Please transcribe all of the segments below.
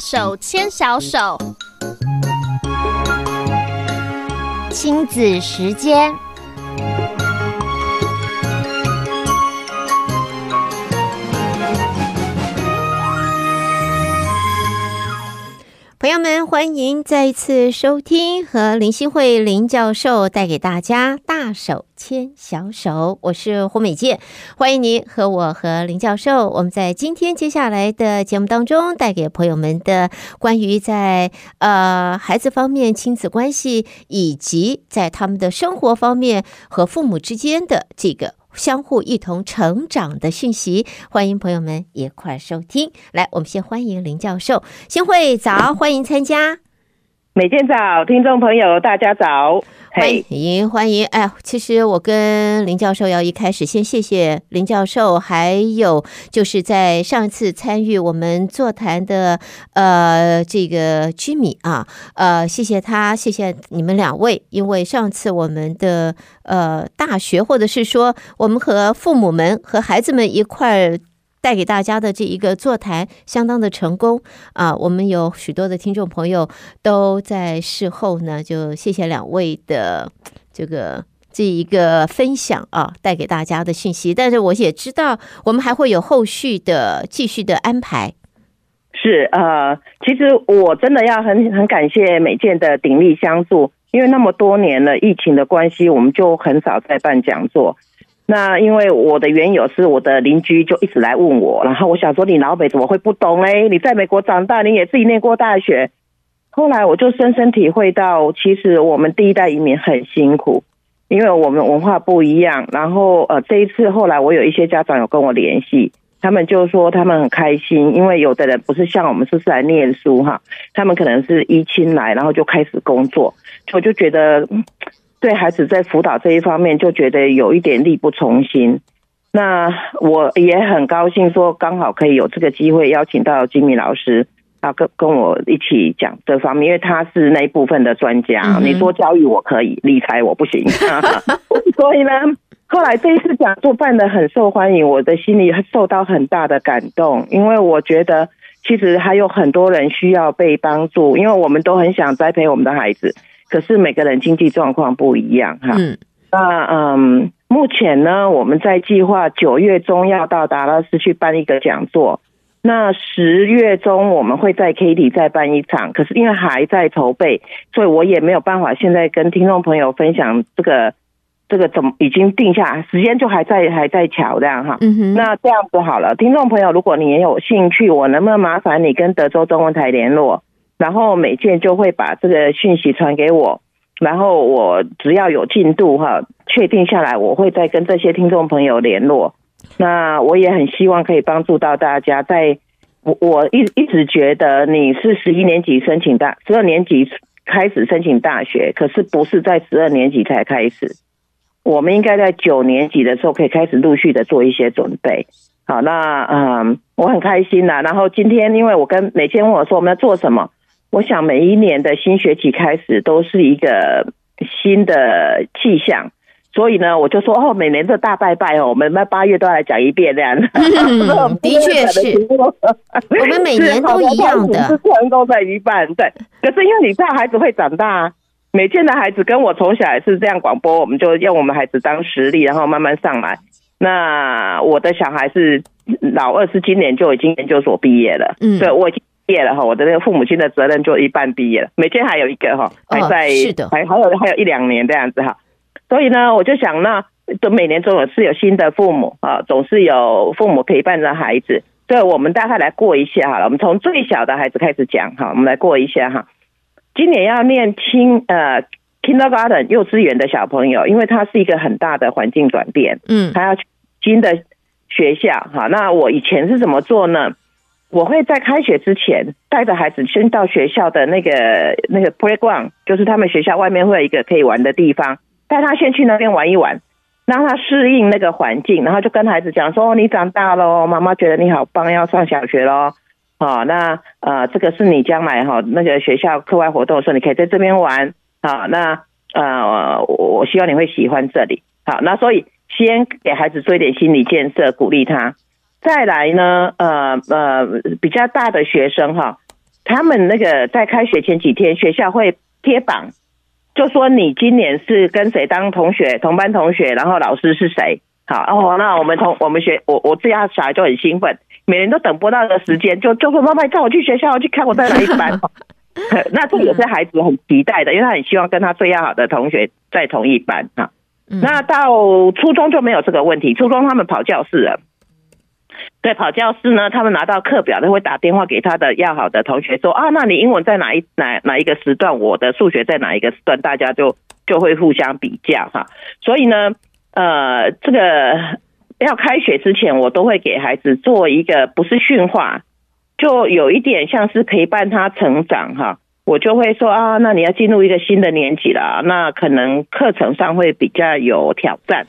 手牵小手，亲子时间。朋友们，欢迎再一次收听和林心慧林教授带给大家《大手牵小手》，我是胡美健，欢迎您和我和林教授，我们在今天接下来的节目当中带给朋友们的关于在呃孩子方面亲子关系，以及在他们的生活方面和父母之间的这个。相互一同成长的讯息，欢迎朋友们一块收听。来，我们先欢迎林教授，新会早，欢迎参加。美健早，听众朋友大家早。欢迎欢迎！哎呀，其实我跟林教授要一开始先谢谢林教授，还有就是在上一次参与我们座谈的呃这个居民啊，呃谢谢他，谢谢你们两位，因为上次我们的呃大学或者是说我们和父母们和孩子们一块儿。带给大家的这一个座谈相当的成功啊！我们有许多的听众朋友都在事后呢，就谢谢两位的这个这一个分享啊，带给大家的信息。但是我也知道，我们还会有后续的继续的安排。是呃，其实我真的要很很感谢美健的鼎力相助，因为那么多年了，疫情的关系，我们就很少在办讲座。那因为我的缘由是我的邻居就一直来问我，然后我想说，你老北怎么会不懂嘞？你在美国长大，你也自己念过大学。后来我就深深体会到，其实我们第一代移民很辛苦，因为我们文化不一样。然后呃，这一次后来我有一些家长有跟我联系，他们就说他们很开心，因为有的人不是像我们是是来念书哈，他们可能是依亲来，然后就开始工作，我就觉得。对孩子在辅导这一方面就觉得有一点力不从心，那我也很高兴说刚好可以有这个机会邀请到金米老师啊，跟跟我一起讲这方面，因为他是那一部分的专家。嗯、你说教育我可以，理财我不行，所以呢，后来这一次讲座办得很受欢迎，我的心里受到很大的感动，因为我觉得其实还有很多人需要被帮助，因为我们都很想栽培我们的孩子。可是每个人经济状况不一样哈，嗯，那嗯，目前呢，我们在计划九月中要到达拉斯去办一个讲座，那十月中我们会在 Katy 再办一场，可是因为还在筹备，所以我也没有办法现在跟听众朋友分享这个这个怎么已经定下时间就还在还在瞧这样哈，嗯哼，那这样子好了，听众朋友，如果你也有兴趣，我能不能麻烦你跟德州中文台联络？然后美健就会把这个讯息传给我，然后我只要有进度哈，确定下来，我会再跟这些听众朋友联络。那我也很希望可以帮助到大家。在我我一一直觉得你是十一年级申请大，十二年级开始申请大学，可是不是在十二年级才开始。我们应该在九年级的时候可以开始陆续的做一些准备。好，那嗯，我很开心呐。然后今天因为我跟美健问我说我们要做什么。我想每一年的新学期开始都是一个新的气象，所以呢，我就说哦，每年的大拜拜哦，我们在八月都要来讲一遍这样的。嗯、的确是，我们每年都一样的，是成功在一半。对，可是因为你知道孩子会长大，美健的孩子跟我从小也是这样广播，我们就用我们孩子当实例，然后慢慢上来。那我的小孩是老二，是今年就已经研究所毕业了。嗯，对我已经。毕业了哈，我的那个父母亲的责任就一半毕业了，每天还有一个哈，还在，哦、是的，还还有还有一两年这样子哈，所以呢，我就想那都每年总有是有新的父母啊，总是有父母陪伴着孩子，所以我们大概来过一下好了，我们从最小的孩子开始讲哈，我们来过一下哈，今年要念轻呃 kindergarten 幼稚园的小朋友，因为他是一个很大的环境转变，嗯，他要去新的学校哈，那我以前是怎么做呢？我会在开学之前带着孩子先到学校的那个那个 playground，就是他们学校外面会有一个可以玩的地方，带他先去那边玩一玩，让他适应那个环境，然后就跟孩子讲说：“哦，你长大了，妈妈觉得你好棒，要上小学喽。好，那呃，这个是你将来哈那个学校课外活动的时候，你可以在这边玩。好，那呃，我希望你会喜欢这里。好，那所以先给孩子做一点心理建设，鼓励他。再来呢，呃呃，比较大的学生哈，他们那个在开学前几天，学校会贴榜，就说你今年是跟谁当同学，同班同学，然后老师是谁。好哦，那我们同我们学我我这样小孩就很兴奋，每人都等不到的时间，就就说妈妈叫我去学校去看我在哪一班。那这也是孩子很期待的，因为他很希望跟他最要好的同学在同一班啊。那到初中就没有这个问题，初中他们跑教室了。对，跑教室呢，他们拿到课表都会打电话给他的要好的同学说啊，那你英文在哪一哪哪一个时段？我的数学在哪一个时段？大家就就会互相比较哈。所以呢。呃，这个要开学之前，我都会给孩子做一个不是训话，就有一点像是陪伴他成长哈。我就会说啊，那你要进入一个新的年级了，那可能课程上会比较有挑战。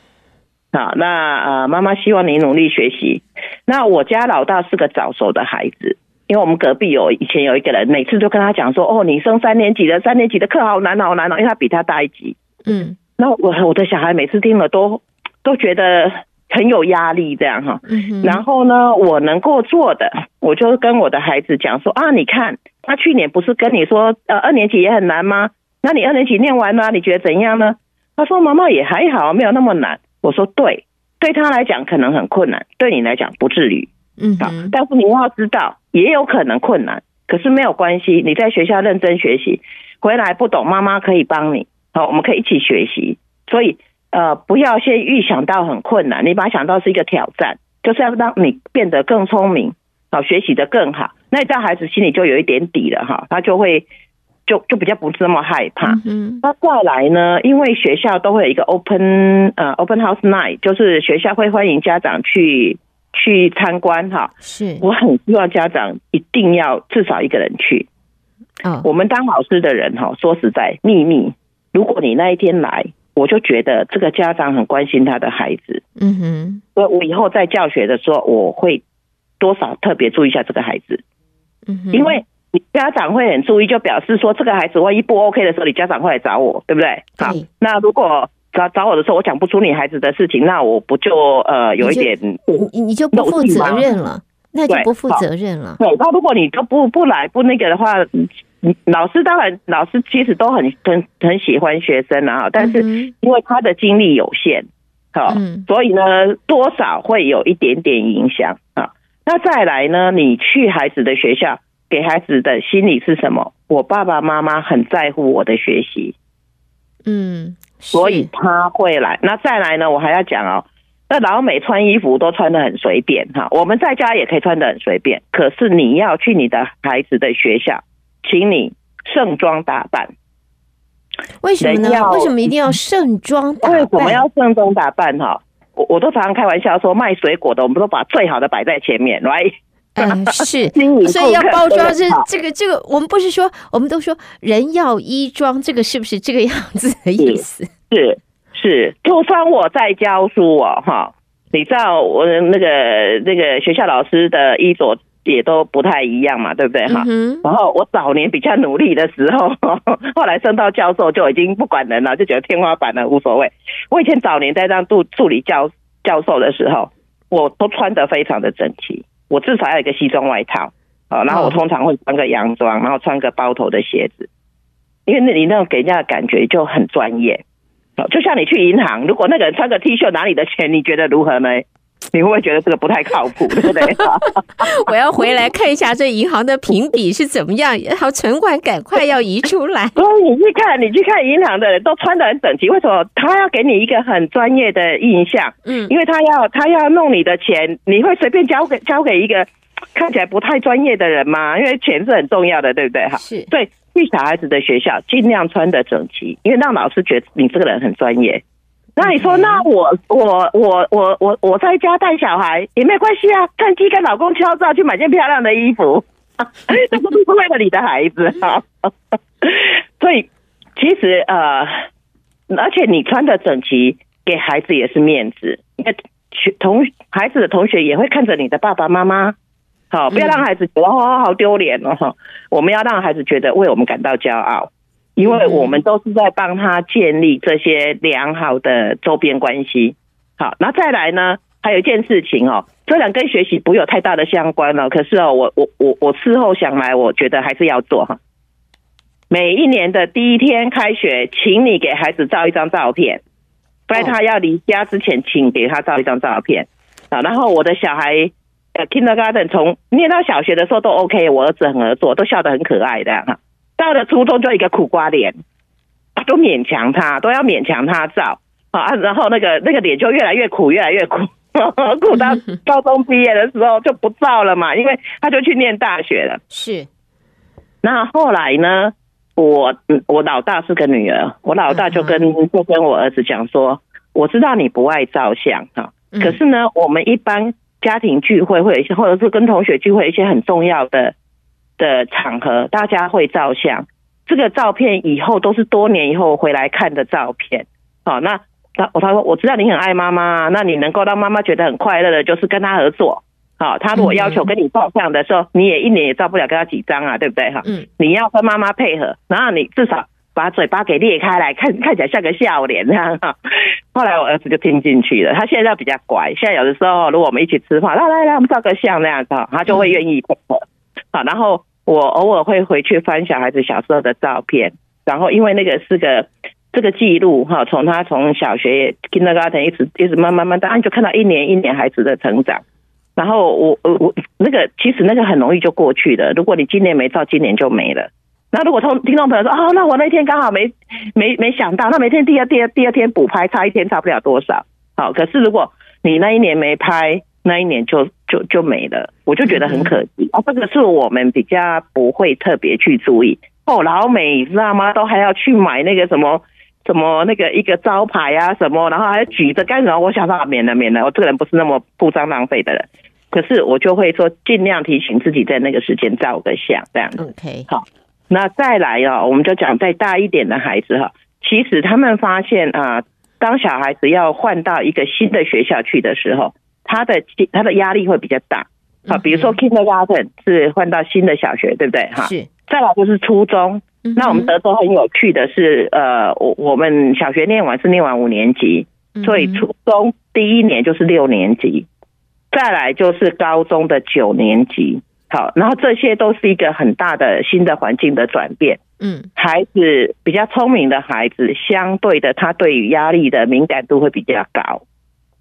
好，那呃，妈妈希望你努力学习。那我家老大是个早熟的孩子，因为我们隔壁有以前有一个人，每次都跟他讲说，哦，你升三年级的，三年级的课好难好难哦，因为他比他大一级。嗯。那我我的小孩每次听了都都觉得很有压力，这样哈。嗯然后呢，我能够做的，我就跟我的孩子讲说啊，你看他去年不是跟你说呃二年级也很难吗？那你二年级念完了，你觉得怎样呢？他说妈妈也还好，没有那么难。我说对，对他来讲可能很困难，对你来讲不至于。嗯，好，但是你要知道也有可能困难，可是没有关系，你在学校认真学习，回来不懂妈妈可以帮你。好，我们可以一起学习，所以呃，不要先预想到很困难，你把它想到是一个挑战，就是要让你变得更聪明，好，学习的更好，那你这孩子心里就有一点底了哈，他就会就就比较不是那么害怕。嗯，那再来呢，因为学校都会有一个 open 呃 open house night，就是学校会欢迎家长去去参观哈。是，我很希望家长一定要至少一个人去。嗯，我们当老师的人哈，说实在秘密。如果你那一天来，我就觉得这个家长很关心他的孩子。嗯哼，所以我以后在教学的时候，我会多少特别注意一下这个孩子。嗯哼，因为你家长会很注意，就表示说这个孩子万一不 OK 的时候，你家长会来找我，对不对？好，那如果找找我的时候，我讲不出你孩子的事情，那我不就呃有一点你你就不负责任了，那就不负责任了。对，那如果你都不不来不那个的话。老师当然，老师其实都很很很喜欢学生啊，但是因为他的精力有限，好，所以呢，多少会有一点点影响啊。那再来呢，你去孩子的学校，给孩子的心理是什么？我爸爸妈妈很在乎我的学习，嗯，所以他会来。那再来呢，我还要讲哦，那老美穿衣服都穿的很随便哈，我们在家也可以穿的很随便，可是你要去你的孩子的学校。请你盛装打扮，为什么呢？为什么一定要盛装打扮？为什么要盛装打扮？哈，我我都常常开玩笑说，卖水果的，我们都把最好的摆在前面，来、right?，嗯，是，所以要包装是这个这个，我们不是说，我们都说人要衣装，这个是不是这个样子的意思？是是，就算我在教书哦，哈，你知道我那个那个学校老师的衣着。也都不太一样嘛，对不对哈？然后我早年比较努力的时候，后来升到教授就已经不管人了，就觉得天花板了无所谓。我以前早年在当助助理教教授的时候，我都穿的非常的整齐，我至少要一个西装外套啊，然后我通常会穿个洋装，然后穿个包头的鞋子，因为那你那种给人家的感觉就很专业。就像你去银行，如果那个人穿个 T 恤拿你的钱，你觉得如何呢？你会不会觉得这个不太靠谱，对不对？我要回来看一下这银行的评比是怎么样，然后存款赶快要移出来。所以你去看，你去看银行的人都穿得很整齐，为什么？他要给你一个很专业的印象，嗯，因为他要他要弄你的钱，你会随便交给交给一个看起来不太专业的人吗？因为钱是很重要的，对不对？哈，是。对，去小孩子的学校尽量穿得整齐，因为让老师觉得你这个人很专业。那你说，那我我我我我我在家带小孩也没关系啊，趁机跟老公敲诈去买件漂亮的衣服，这不是为了你的孩子啊。所以其实呃，而且你穿的整齐，给孩子也是面子，因为同孩子的同学也会看着你的爸爸妈妈，好，不要让孩子觉得哦好丢脸哦。我们要让孩子觉得为我们感到骄傲。因为我们都是在帮他建立这些良好的周边关系，好，那再来呢？还有一件事情哦，虽然跟学习不有太大的相关了，可是哦，我我我我事后想来，我觉得还是要做哈。每一年的第一天开学，请你给孩子照一张照片，在他要离家之前，请给他照一张照片啊。然后我的小孩呃，Kindergarten 从念到小学的时候都 OK，我儿子很合作，都笑得很可爱的哈。到了初中就一个苦瓜脸，都勉强他，都要勉强他照啊。然后那个那个脸就越来越苦，越来越苦。苦到高中毕业的时候就不照了嘛，因为他就去念大学了。是，那后来呢？我我老大是个女儿，我老大就跟就跟我儿子讲说，我知道你不爱照相哈，可是呢，我们一般家庭聚会会有一些，或者是跟同学聚会一些很重要的的场合，大家会照相。这个照片以后都是多年以后回来看的照片。好，那。他我他说我知道你很爱妈妈，那你能够让妈妈觉得很快乐的，就是跟他合作。好，他如果要求跟你照相的时候，你也一年也照不了跟他几张啊，对不对？哈，嗯，你要跟妈妈配合，然后你至少把嘴巴给裂开来，看看起来像个笑脸这样哈。后来我儿子就听进去了，他现在比较乖，现在有的时候如果我们一起吃饭，来来来，我们照个相那样子，他就会愿意配合。好，然后我偶尔会回去翻小孩子小时候的照片，然后因为那个是个。这个记录哈，从他从小学 kindergarten 一直一直慢慢慢，当然就看到一年一年孩子的成长。然后我我我那个其实那个很容易就过去的。如果你今年没照，今年就没了。那如果听听众朋友说啊，那我那天刚好没没没想到，那每天第二第二第二天补拍，差一天差不了多少。好，可是如果你那一年没拍，那一年就就就没了，我就觉得很可惜。啊，这个是我们比较不会特别去注意。哦，老美你知道吗？都还要去买那个什么。什么那个一个招牌啊什么，然后还举着干什么？我想说免了免了，我这个人不是那么铺张浪费的人，可是我就会说尽量提醒自己在那个时间照个相这样子。OK，好，那再来哦，我们就讲再大一点的孩子哈，其实他们发现啊，当小孩子要换到一个新的学校去的时候，他的他的压力会比较大。好，比如说 Kindergarten 是换到新的小学，对不对？哈，是。再来就是初中。那我们德州很有趣的是，呃，我我们小学念完是念完五年级，所以初中第一年就是六年级，再来就是高中的九年级。好，然后这些都是一个很大的新的环境的转变。嗯，孩子比较聪明的孩子，相对的他对于压力的敏感度会比较高。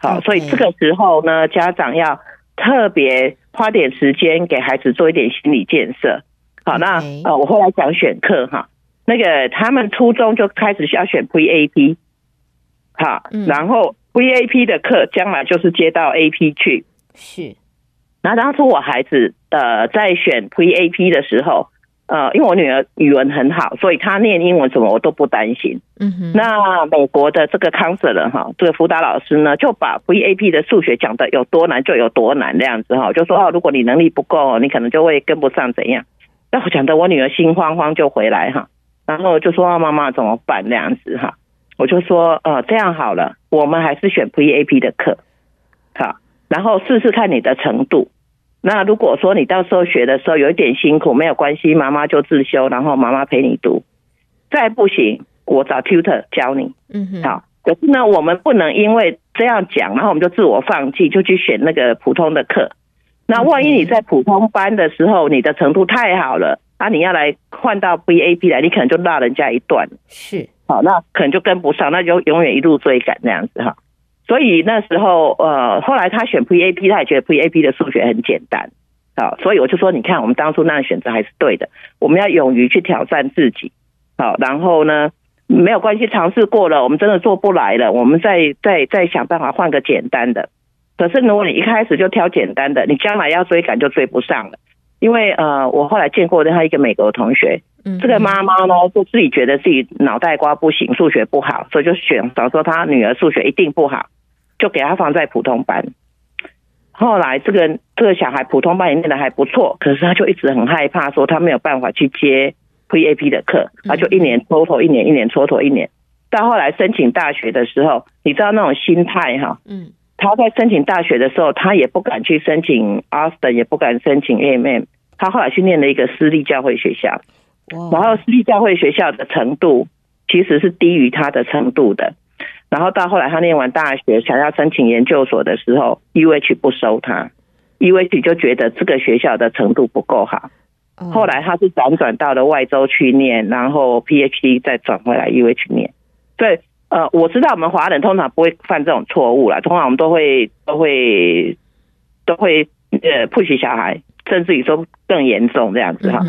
好，所以这个时候呢，家长要特别花点时间给孩子做一点心理建设。好，那呃，我后来讲选课哈，那个他们初中就开始要选 Pre AP，好，然后 Pre AP 的课将来就是接到 AP 去，是。然后当初我孩子呃在选 Pre AP 的时候，呃，因为我女儿语文很好，所以她念英文什么我都不担心。嗯哼。那美国的这个 counselor 哈，这个辅导老师呢，就把 Pre AP 的数学讲得有多难就有多难这样子哈，就说哦，如果你能力不够，你可能就会跟不上怎样。那我讲的，我女儿心慌慌就回来哈，然后就说妈妈怎么办那样子哈，我就说呃这样好了，我们还是选 Pre AP 的课，好，然后试试看你的程度。那如果说你到时候学的时候有一点辛苦，没有关系，妈妈就自修，然后妈妈陪你读。再不行，我找 tutor 教你。嗯哼，好。可是呢，我们不能因为这样讲，然后我们就自我放弃，就去选那个普通的课。那万一你在普通班的时候，你的程度太好了，啊，你要来换到 Pre AP 来，你可能就落人家一段。是，好，那可能就跟不上，那就永远一路追赶这样子哈。所以那时候，呃，后来他选 Pre AP，他也觉得 Pre AP 的数学很简单，啊，所以我就说，你看我们当初那样选择还是对的，我们要勇于去挑战自己，好，然后呢，没有关系，尝试过了，我们真的做不来了，我们再再再想办法换个简单的。可是如果你一开始就挑简单的，你将来要追赶就追不上了。因为呃，我后来见过的他一个美国同学，这个妈妈呢就自己觉得自己脑袋瓜不行，数学不好，所以就选，早说她女儿数学一定不好，就给他放在普通班。后来这个这个小孩普通班也念的还不错，可是他就一直很害怕，说他没有办法去接 Pre AP 的课，他就一年蹉跎一年，一年蹉跎一年，到后来申请大学的时候，你知道那种心态哈，嗯。他在申请大学的时候，他也不敢去申请 Austin，也不敢申请 AMM。他后来去念了一个私立教会学校，然后私立教会学校的程度其实是低于他的程度的。然后到后来他念完大学，想要申请研究所的时候，UH 不收他，UH 就觉得这个学校的程度不够好。后来他是辗转到了外州去念，然后 PhD 再转回来 UH 念。对，呃，我知道我们华人通常不会犯这种错误啦，通常我们都会都会都会呃 push 小孩，甚至于说更严重这样子哈。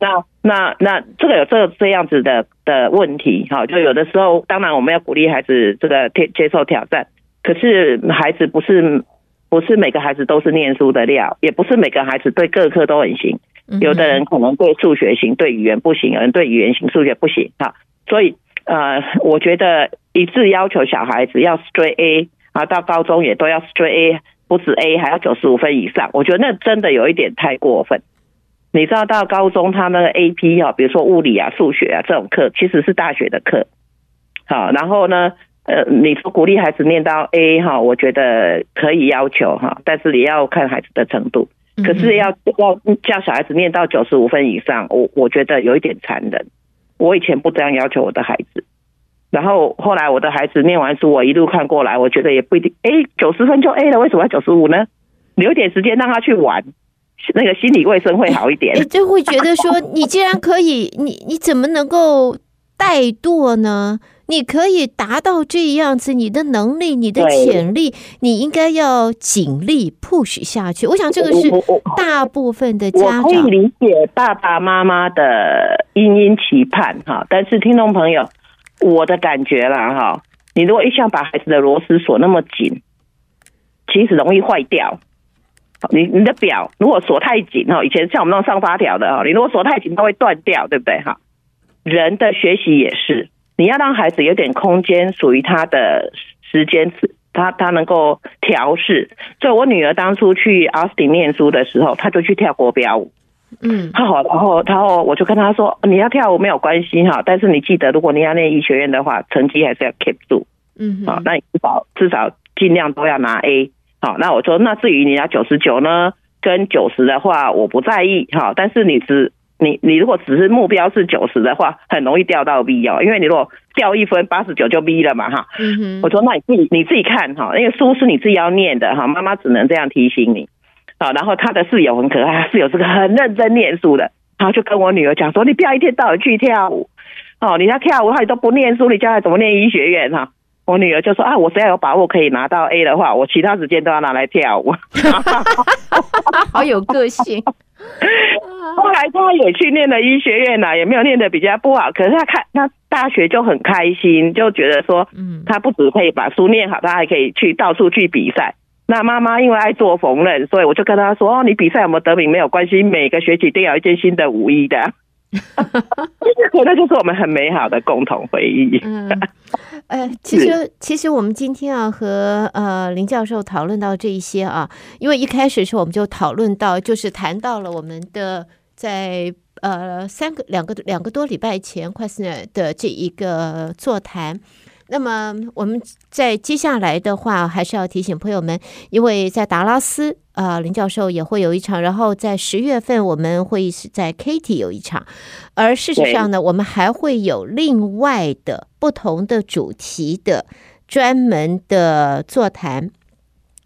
那那那这个有这个这样子的的问题哈，就有的时候当然我们要鼓励孩子这个接接受挑战，可是孩子不是不是每个孩子都是念书的料，也不是每个孩子对各科都很行。有的人可能对数学行，对语言不行；有人对语言行，数学不行。哈，所以呃，我觉得一致要求小孩子要 straight A 啊，到高中也都要 straight A，不止 A 还要九十五分以上。我觉得那真的有一点太过分。你知道到高中他们的 AP 哈，比如说物理啊、数学啊这种课，其实是大学的课。好，然后呢，呃，你说鼓励孩子念到 A 哈，我觉得可以要求哈，但是也要看孩子的程度。可是要要叫小孩子念到九十五分以上，我我觉得有一点残忍。我以前不这样要求我的孩子，然后后来我的孩子念完书，我一路看过来，我觉得也不一定。哎，九十分就 A 了，为什么要九十五呢？留点时间让他去玩，那个心理卫生会好一点。就会觉得说，你既然可以，你你怎么能够怠惰呢？你可以达到这样子，你的能力、你的潜力，你应该要尽力 push 下去。我想这个是大部分的家长。可以理解爸爸妈妈的殷殷期盼哈，但是听众朋友，我的感觉啦哈，你如果一向把孩子的螺丝锁那么紧，其实容易坏掉。你你的表如果锁太紧哈，以前像我们那种上发条的哈，你如果锁太紧，它会断掉，对不对哈？人的学习也是。你要让孩子有点空间，属于他的时间，他他能够调试。所以我女儿当初去奥斯汀念书的时候，她就去跳国标舞。嗯，好，然后然后我就跟他说：“你要跳舞没有关系哈，但是你记得，如果你要念医学院的话，成绩还是要 keep 住。嗯，好，那你至少至少尽量都要拿 A。好，那我说，那至于你要九十九呢，跟九十的话，我不在意哈，但是你只。”你你如果只是目标是九十的话，很容易掉到 B 哦，因为你如果掉一分，八十九就 B 了嘛哈。嗯哼。我说那你自己你自己看哈，那个书是你自己要念的哈，妈妈只能这样提醒你。好，然后他的室友很可爱，室友是个很认真念书的，然后就跟我女儿讲说，你不要一天到晚去跳舞，哦，你要跳舞，你都不念书，你将来怎么念医学院哈？我女儿就说啊，我只要有把握可以拿到 A 的话，我其他时间都要拿来跳舞。好有个性。后来他也去念了医学院了，也没有念的比较不好。可是他看他大学就很开心，就觉得说，嗯，他不只可以把书念好，他还可以去到处去比赛。那妈妈因为爱做缝纫，所以我就跟她说：“哦，你比赛有没有得名没有关系，每个学期都有一件新的舞衣的。”那就是我们很美好的共同回忆。嗯，呃，其实其实我们今天啊和呃林教授讨论到这一些啊，因为一开始的时候我们就讨论到，就是谈到了我们的在呃三个两个两个多礼拜前快四年的这一个座谈。那么我们在接下来的话，还是要提醒朋友们，因为在达拉斯啊、呃，林教授也会有一场，然后在十月份我们会是在 Katy 有一场，而事实上呢，我们还会有另外的不同的主题的专门的座谈，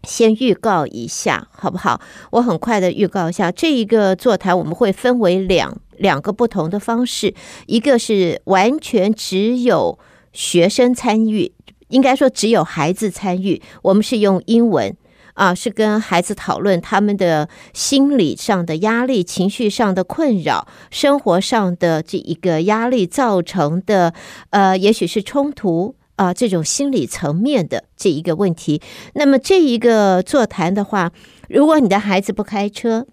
先预告一下好不好？我很快的预告一下，这一个座谈我们会分为两两个不同的方式，一个是完全只有。学生参与，应该说只有孩子参与。我们是用英文啊，是跟孩子讨论他们的心理上的压力、情绪上的困扰、生活上的这一个压力造成的，呃，也许是冲突啊，这种心理层面的这一个问题。那么这一个座谈的话，如果你的孩子不开车，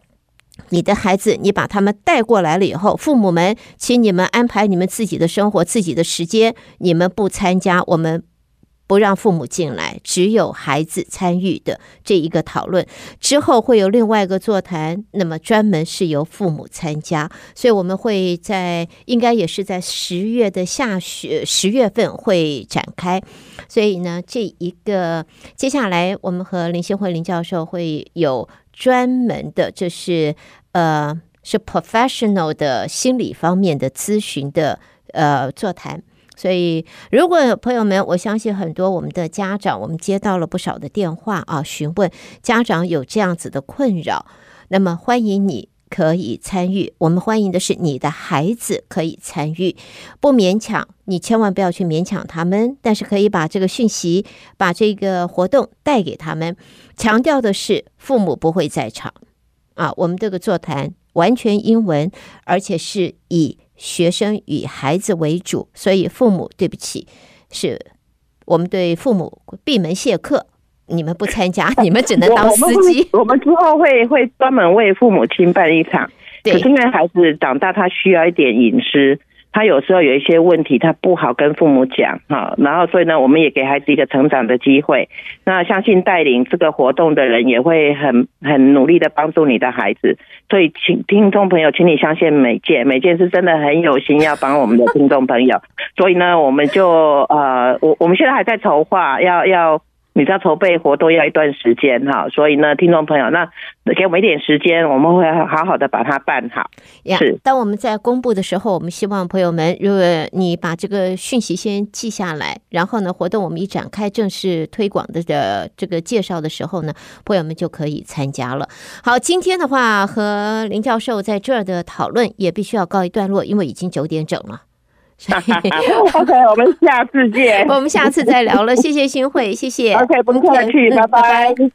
你的孩子，你把他们带过来了以后，父母们，请你们安排你们自己的生活、自己的时间，你们不参加，我们不让父母进来，只有孩子参与的这一个讨论。之后会有另外一个座谈，那么专门是由父母参加，所以我们会在应该也是在十月的下旬，十月份会展开。所以呢，这一个接下来我们和林信惠林教授会有。专门的，就是呃，是 professional 的心理方面的咨询的呃座谈，所以，如果朋友们，我相信很多我们的家长，我们接到了不少的电话啊，询问家长有这样子的困扰，那么欢迎你可以参与。我们欢迎的是你的孩子可以参与，不勉强，你千万不要去勉强他们，但是可以把这个讯息、把这个活动带给他们。强调的是，父母不会在场啊，我们这个座谈完全英文，而且是以。学生与孩子为主，所以父母对不起，是我们对父母闭门谢客。你们不参加，你们只能当司机。我们之后会会专门为父母亲办一场，对，可是因为孩子长大，他需要一点隐私。他有时候有一些问题，他不好跟父母讲哈，然后所以呢，我们也给孩子一个成长的机会。那相信带领这个活动的人也会很很努力的帮助你的孩子。所以，请听众朋友，请你相信美健，美健是真的很有心要帮我们的听众朋友。所以呢，我们就呃，我我们现在还在筹划，要要。你知道筹备活动要一段时间哈，所以呢，听众朋友，那给我们一点时间，我们会好好的把它办好。Yeah, 是，当我们在公布的时候，我们希望朋友们，如果你把这个讯息先记下来，然后呢，活动我们一展开正式推广的的这个介绍的时候呢，朋友们就可以参加了。好，今天的话和林教授在这儿的讨论也必须要告一段落，因为已经九点整了。OK，我们下次见。我们下次再聊了，谢谢新会，谢谢。OK，不客气，拜拜。